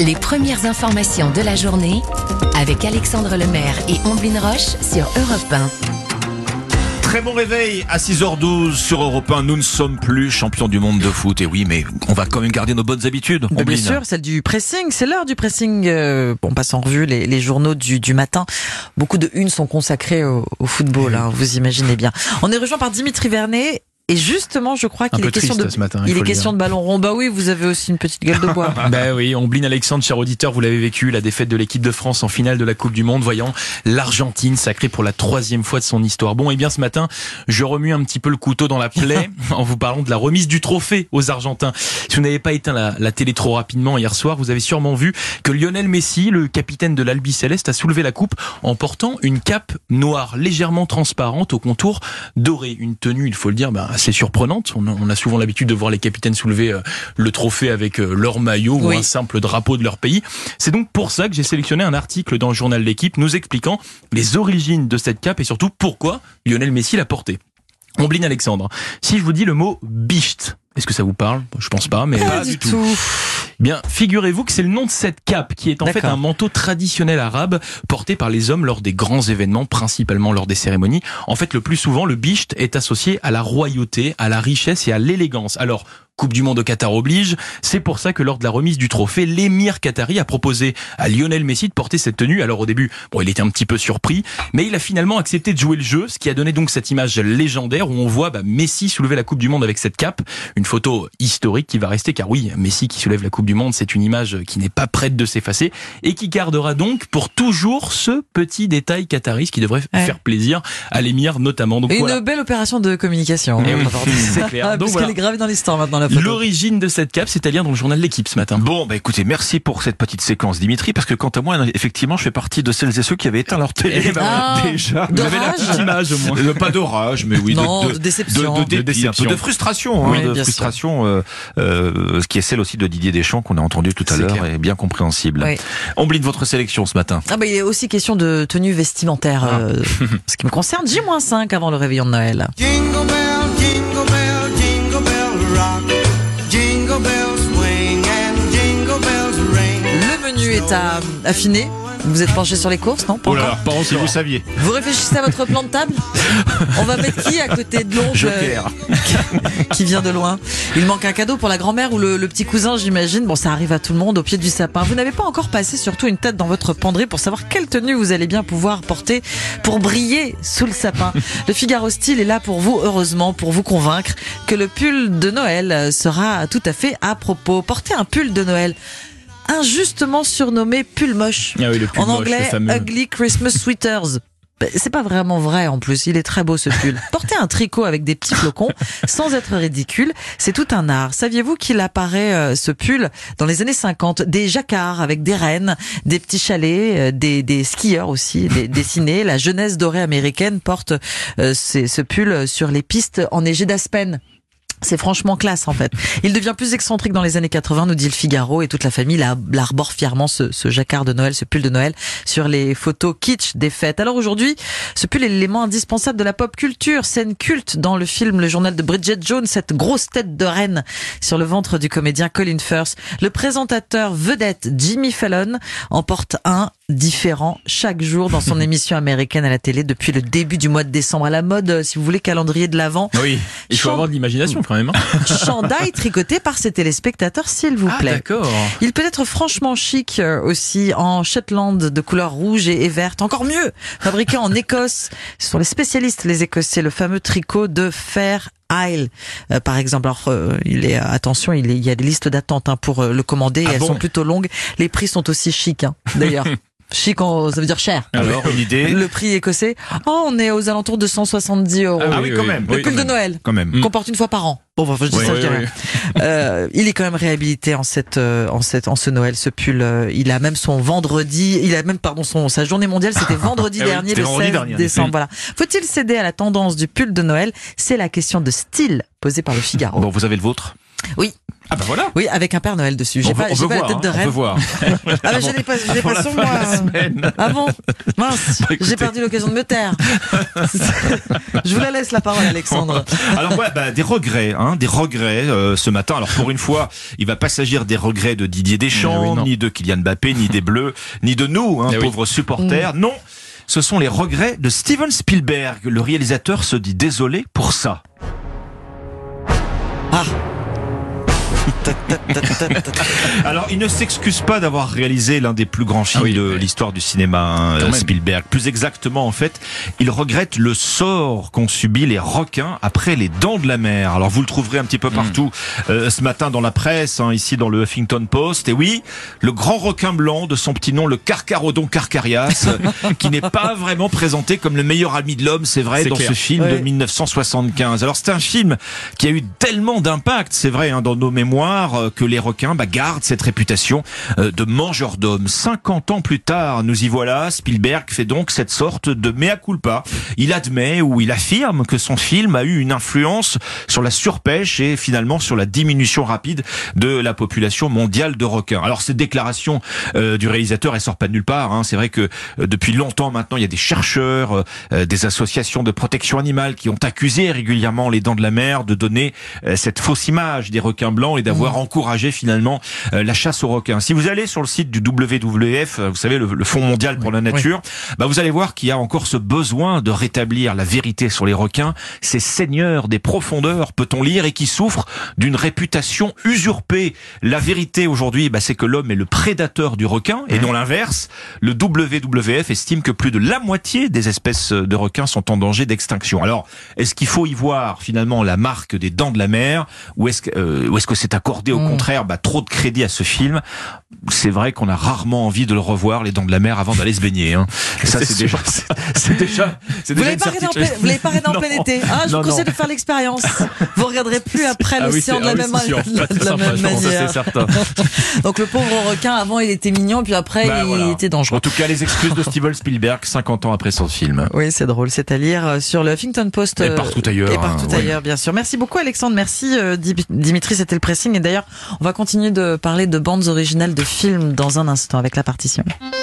Les premières informations de la journée avec Alexandre Lemaire et Omblin Roche sur Europe 1. Très bon réveil à 6h12 sur Europe 1. Nous ne sommes plus champions du monde de foot. Et oui, mais on va quand même garder nos bonnes habitudes. Bien Ombline. sûr, celle du pressing, c'est l'heure du pressing. Euh, on passe en revue les, les journaux du, du matin. Beaucoup de unes sont consacrées au, au football, hein, vous imaginez bien. On est rejoint par Dimitri Vernet. Et justement, je crois qu'il est question de, ce matin, il est question de ballon rond. Bah oui, vous avez aussi une petite gueule de bois. Ben oui, Ombline Alexandre, cher auditeur, vous l'avez vécu, la défaite de l'équipe de France en finale de la Coupe du Monde, voyant l'Argentine sacrée pour la troisième fois de son histoire. Bon, et bien ce matin, je remue un petit peu le couteau dans la plaie en vous parlant de la remise du trophée aux Argentins. Si vous n'avez pas éteint la, la télé trop rapidement hier soir, vous avez sûrement vu que Lionel Messi, le capitaine de l'Albi Céleste, a soulevé la coupe en portant une cape noire légèrement transparente au contour doré. Une tenue, il faut le dire, ben, assez surprenante. On a, on a souvent l'habitude de voir les capitaines soulever euh, le trophée avec euh, leur maillot ou un simple drapeau de leur pays. C'est donc pour ça que j'ai sélectionné un article dans le journal L'équipe nous expliquant les origines de cette cape et surtout pourquoi Lionel Messi l'a portée. Ombline Alexandre, si je vous dis le mot bicht, est-ce que ça vous parle? Je pense pas, mais Pas du tout. Bien, figurez-vous que c'est le nom de cette cape qui est en fait un manteau traditionnel arabe porté par les hommes lors des grands événements, principalement lors des cérémonies. En fait, le plus souvent, le bicht est associé à la royauté, à la richesse et à l'élégance. Alors, Coupe du Monde au Qatar oblige. C'est pour ça que lors de la remise du trophée, l'émir qatari a proposé à Lionel Messi de porter cette tenue. Alors au début, bon, il était un petit peu surpris, mais il a finalement accepté de jouer le jeu, ce qui a donné donc cette image légendaire où on voit bah, Messi soulever la Coupe du Monde avec cette cape. Une photo historique qui va rester, car oui, Messi qui soulève la Coupe du Monde, c'est une image qui n'est pas prête de s'effacer et qui gardera donc pour toujours ce petit détail qatari, ce qui devrait Ouais. faire plaisir à l'émir notamment. Donc Une voilà. belle opération de communication. Eh oui, dire. c'est clair. Ah, Donc Parce voilà. est gravée dans l'histoire maintenant, la photo. L'origine de cette cape, c'est à lire dans le journal L'équipe ce matin. Bon, bah écoutez, merci pour cette petite séquence, Dimitri, parce que quant à moi, effectivement, je fais partie de celles et ceux qui avaient éteint leur télé. Eh ben, Ah, déjà. Vous avez la petite image au moins. Euh, pas d'orage, mais oui, Non, de, de déception. de, de, De déception. un peu de frustration, hein, Oui, de frustration, euh, euh, ce qui est celle aussi de Didier Deschamps qu'on a entendu tout à l'heure et bien compréhensible. Oui. Ombline votre sélection ce matin. Ah bah, il est aussi question de tenue vestimentaire. Ah. euh, ce qui me concerne, J-5 avant le réveillon de Noël. Jingle menu est à affiner. Vous êtes penché sur les courses, non? Pas Oh encore pas si vous saviez. Vous réfléchissez à votre plan de table? On va mettre qui à côté de l'oncle euh, qui vient de loin? Il manque un cadeau pour la grand-mère ou le, le petit cousin, j'imagine. Bon, ça arrive à tout le monde au pied du sapin. Vous n'avez pas encore passé surtout une tête dans votre penderie pour savoir quelle tenue vous allez bien pouvoir porter pour briller sous le sapin. Le Figaro Style est là pour vous, heureusement, pour vous convaincre que le pull de Noël sera tout à fait à propos. Portez un pull de Noël injustement surnommé pull moche. Ah oui, le pull En anglais. Ugly Christmas Sweaters. Ben, C'est pas vraiment vrai en plus, il est très beau ce pull. Porter un tricot avec des petits flocons sans être ridicule, c'est tout un art. Saviez-vous qu'il apparaît euh, ce pull dans les années 50 Des jacquards avec des rennes, des petits chalets, euh, des, des skieurs aussi des, dessinés. La jeunesse dorée américaine porte euh, ces- ce pull sur les pistes enneigées d'Aspen. C'est franchement classe en fait. Il devient plus excentrique dans les années 80, nous dit le Figaro, et toute la famille la- l'arbore fièrement ce, ce jacquard de Noël, ce pull de Noël, sur les photos kitsch des fêtes. Alors aujourd'hui, ce pull est l'élément indispensable de la pop culture, scène culte dans le film Le Journal de Bridget Jones, cette grosse tête de reine sur le ventre du comédien Colin Firth. Le présentateur vedette Jimmy Fallon en porte un différent chaque jour dans son émission américaine à la télé depuis le début du mois de décembre. À la mode, euh, si vous voulez, calendrier de l'Avent. Oui, il faut avoir de l'imagination quand même. hein. chandail tricoté par ses téléspectateurs, s'il vous Ah plaît. d'accord. Il peut être franchement chic euh, aussi en Shetland de couleur rouge et, verte. Encore mieux, fabriqué en Écosse. Ce sont les spécialistes, les Écossais, le fameux tricot de Fair Isle, euh, par exemple. Alors, euh, il est attention, il, est- il y a des listes d'attente hein, pour euh, le commander. et Ah elles bon sont plutôt longues. Les prix sont aussi chics, hein, d'ailleurs. Chic, en- ça veut dire cher. Alors, une idée Le prix écossais, oh, on est aux alentours de 170 euros. Ah oui, quand même. Le Oui, pull de. Noël Quand même. qu'on porte une fois par an. Bon, enfin, je dis Oui, ça, je rien. Euh, il est quand même réhabilité en cette, euh, en cette, en ce Noël, ce pull. euh, il a même son vendredi, il a même, pardon, son, sa journée mondiale, c'était vendredi Ah oui, dernier, le vendredi 16 dernier, décembre. Voilà. Faut-il céder à la tendance du pull de Noël? C'est la question de style posée par le Figaro. Bon, vous avez le vôtre Oui. Ah bah voilà. Oui, avec un Père Noël dessus. J'ai veut, pas, pas la tête de hein, on voir. Ah bah je l'ai pas, je l'ai Avant pas sur moi. semaine. Ah bon Mince, Bah, j'ai perdu l'occasion de me taire. je vous la laisse la parole, Alexandre. Alors ouais, bah, des regrets, hein, des regrets euh, ce matin. Alors pour une fois, il va pas s'agir des regrets de Didier Deschamps, Eh oui, ni de Kylian Mbappé, ni des Bleus, ni de nous, hein, Eh oui. pauvres supporters. Non, ce sont les regrets de Steven Spielberg. Le réalisateur se dit désolé pour ça. Ah. Alors, il ne s'excuse pas d'avoir réalisé l'un des plus grands films Ah oui, de l'histoire du cinéma, hein. Spielberg. Plus exactement, en fait, il regrette le sort qu'ont subi les requins après les Dents de la Mer. Alors, vous le trouverez un petit peu partout euh, ce matin dans la presse, hein, ici dans le Huffington Post. Et oui, le grand requin blanc de son petit nom, le Carcharodon carcarias, qui n'est pas vraiment présenté comme le meilleur ami de l'homme, c'est vrai, dans clair. ce film de Ouais. 1975. Alors, c'est un film qui a eu tellement d'impact, c'est vrai, hein, dans nos mémoires, euh, que les requins bah, gardent cette réputation euh, de mangeurs d'hommes. 50 ans plus tard, nous y voilà, Spielberg fait donc cette sorte de mea culpa. Il admet ou il affirme que son film a eu une influence sur la surpêche et finalement sur la diminution rapide de la population mondiale de requins. Alors cette déclaration euh, du réalisateur, elle sort pas de nulle part. hein. C'est vrai que euh, depuis longtemps maintenant, il y a des chercheurs, euh, des associations de protection animale qui ont accusé régulièrement les dents de la mer de donner cette fausse image des requins blancs et d'avoir encouragé finalement euh, la chasse aux requins. Si vous allez sur le site du WWF, euh, vous savez le, le Fonds mondial pour la nature, bah vous allez voir qu'il y a encore ce besoin de rétablir la vérité sur les requins. Ces seigneurs des profondeurs, peut-on lire, et qui souffrent d'une réputation usurpée. La vérité aujourd'hui, bah, c'est que l'homme est le prédateur du requin et non l'inverse. Le WWF estime que plus de la moitié des espèces de requins sont en danger d'extinction. Alors, est-ce qu'il faut y voir finalement la marque des dents de la mer ou est-ce que, euh, c'est accordé au Mm. Contraire bah, trop de crédit à ce film C'est vrai qu'on a rarement envie de le revoir, les dents de la mer, avant d'aller se baigner. Hein. Ça, C'est déjà, c'est- déjà, Vous l'avez pas pas regardé en plein été Ah, je Non, vous conseille non. de faire l'expérience. Vous regarderez plus après Ah l'océan de la ah même, de la- de sympa, même manière. certain. Donc le pauvre requin, avant il était mignon, puis après Bah, il voilà. était dangereux. En tout cas, les excuses de Steven Spielberg 50 ans après son film. Oui, c'est drôle. C'est à lire euh, sur le Huffington Post. Et euh, partout ailleurs, Et partout hein, oui. ailleurs, bien sûr. Merci beaucoup, Alexandre. Merci, euh, Dim- Dimitri. C'était le pressing. Et d'ailleurs, on va continuer de parler de bandes originales de films dans un instant avec la partition.